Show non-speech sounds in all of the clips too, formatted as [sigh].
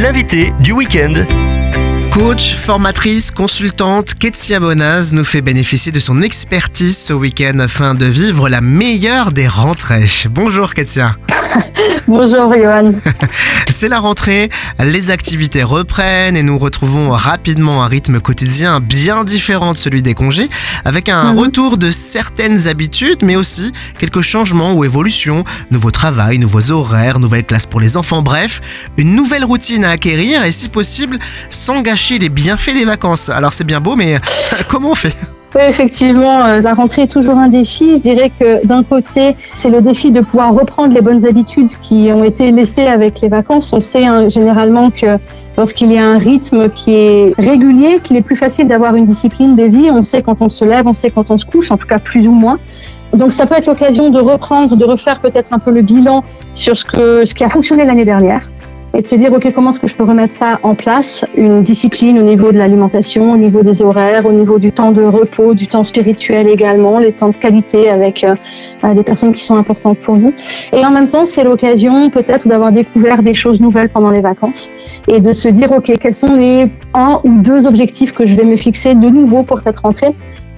l'invité du week-end. Coach, formatrice, consultante, Ketsia Bonaz nous fait bénéficier de son expertise ce week-end afin de vivre la meilleure des rentrées. Bonjour Ketsia. [laughs] Bonjour Johan. [laughs] C'est la rentrée, les activités reprennent et nous retrouvons rapidement un rythme quotidien bien différent de celui des congés, avec un Mhm. retour de certaines habitudes, mais aussi quelques changements ou évolutions, nouveau travail, nouveaux horaires, nouvelles classes pour les enfants, bref, une nouvelle routine à acquérir et si possible, sans gâcher les bienfaits des vacances. Alors c'est bien beau, mais [laughs] comment on fait? Oui, effectivement, euh, la rentrée est toujours un défi. Je dirais que d'un côté, c'est le défi de pouvoir reprendre les bonnes habitudes qui ont été laissées avec les vacances. On sait hein, généralement que lorsqu'il y a un rythme qui est régulier, qu'il est plus facile d'avoir une discipline de vie. On sait quand on se lève, on sait quand on se couche, en tout cas plus ou moins. Donc ça peut être l'occasion de reprendre, de refaire peut-être un peu le bilan sur ce, que, ce qui a fonctionné l'année dernière et de se dire, OK, comment est-ce que je peux remettre ça en place? Une discipline au niveau de l'alimentation, au niveau des horaires, au niveau du temps de repos, du temps spirituel également, les temps de qualité avec euh, les personnes qui sont importantes pour nous. Et en même temps, c'est l'occasion peut-être d'avoir découvert des choses nouvelles pendant les vacances et de se dire, OK, quels sont les un ou deux objectifs que je vais me fixer de nouveau pour cette rentrée?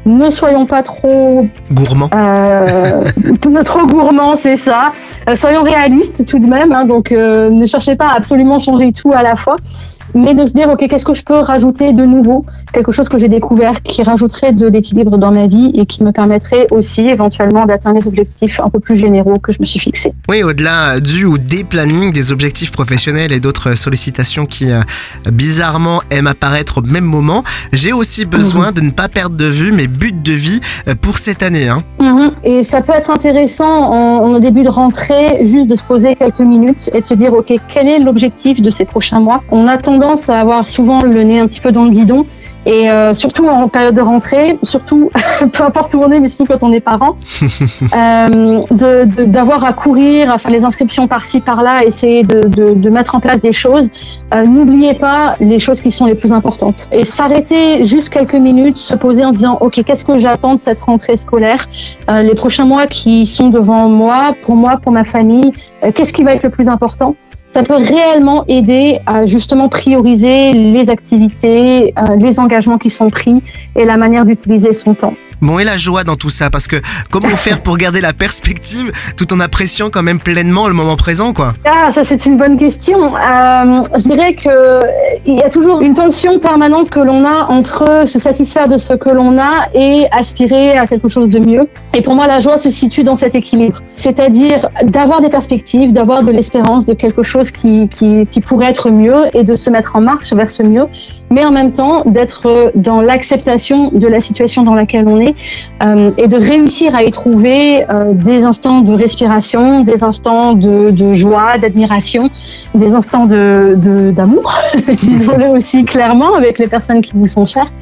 Ne soyons pas trop Gourmand. euh, ne [laughs] trop gourmand, c'est ça. Euh, soyons réalistes tout de même. hein, donc, euh, ne cherchez pas à absolument changer tout à la fois, mais de se dire ok, qu'est-ce que je peux rajouter de nouveau, quelque chose que j'ai découvert qui rajouterait de l'équilibre dans ma vie et qui me permettrait aussi éventuellement d'atteindre les objectifs un peu plus généraux que je me suis fixés. Oui, au-delà du ou des plannings, des objectifs professionnels et d'autres sollicitations qui euh, bizarrement aiment apparaître au même moment, j'ai aussi besoin de ne pas perdre de vue mes buts de vie pour cette année. Hein. Mhm. Et ça peut être intéressant en, début de rentrée, juste de se poser quelques minutes et de se dire, OK, quel est l'objectif de ces prochains mois? On a tendance à avoir souvent le nez un petit peu dans le guidon. Et euh, surtout en période de rentrée, surtout [laughs] peu importe où on est, mais surtout quand on est parent, [laughs] euh, de- de- d'avoir à courir, à faire les inscriptions par-ci par-là, essayer de, mettre en place des choses. Euh, N'oubliez pas les choses qui sont les plus importantes et s'arrêter juste quelques minutes, se poser en disant ok qu'est-ce que j'attends de cette rentrée scolaire, les prochains mois qui sont devant moi, pour moi, pour ma famille, euh, qu'est-ce qui va être le plus important? Ça peut réellement aider à justement prioriser les activités, euh, les engagements qui sont pris et la manière d'utiliser son temps. Bon, et la joie dans tout ça, parce que comment faire pour garder la perspective tout en appréciant quand même pleinement le moment présent, quoi? Ah, ça c'est une bonne question. Euh, je dirais que euh, il y a toujours une tension permanente que l'on a entre se satisfaire de ce que l'on a et aspirer à quelque chose de mieux. Et pour moi, la joie se situe dans cet équilibre, c'est-à-dire d'avoir des perspectives, d'avoir de l'espérance de quelque chose qui, pourrait être mieux et de se mettre en marche vers ce mieux, mais en même temps d'être dans l'acceptation de la situation dans laquelle on est euh, et de réussir à y trouver euh, des instants de respiration, des instants de, de joie, d'admiration, des instants de de- d'amour, [laughs] disons-le aussi clairement avec les personnes qui vous sont chères,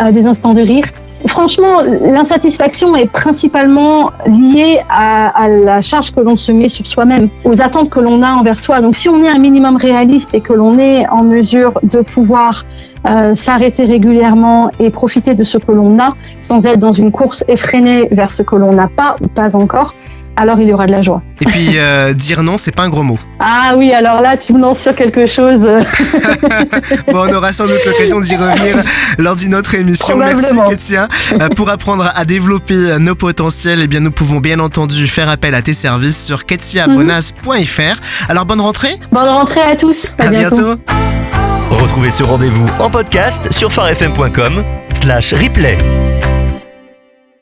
euh, des instants de rire. Franchement, l'insatisfaction est principalement liée à, la charge que l'on se met sur soi-même, aux attentes que l'on a envers soi. Donc si on est un minimum réaliste et que l'on est en mesure de pouvoir euh, s'arrêter régulièrement et profiter de ce que l'on a sans être dans une course effrénée vers ce que l'on n'a pas ou pas encore, alors il y aura de la joie. Et puis, euh, [laughs] dire non, c'est pas un gros mot. Ah oui, alors là, tu me lances sur quelque chose. euh, [laughs] Bon, on aura sans doute l'occasion d'y revenir lors d'une autre émission. Merci. Ketia. Euh, Pour apprendre à développer nos potentiels, eh bien, nous pouvons bien entendu faire appel à tes services sur ketsiabonas.fr. Alors, bonne rentrée. Bonne rentrée à tous. À bientôt. Retrouvez ce rendez-vous en podcast sur farfm.com slash replay.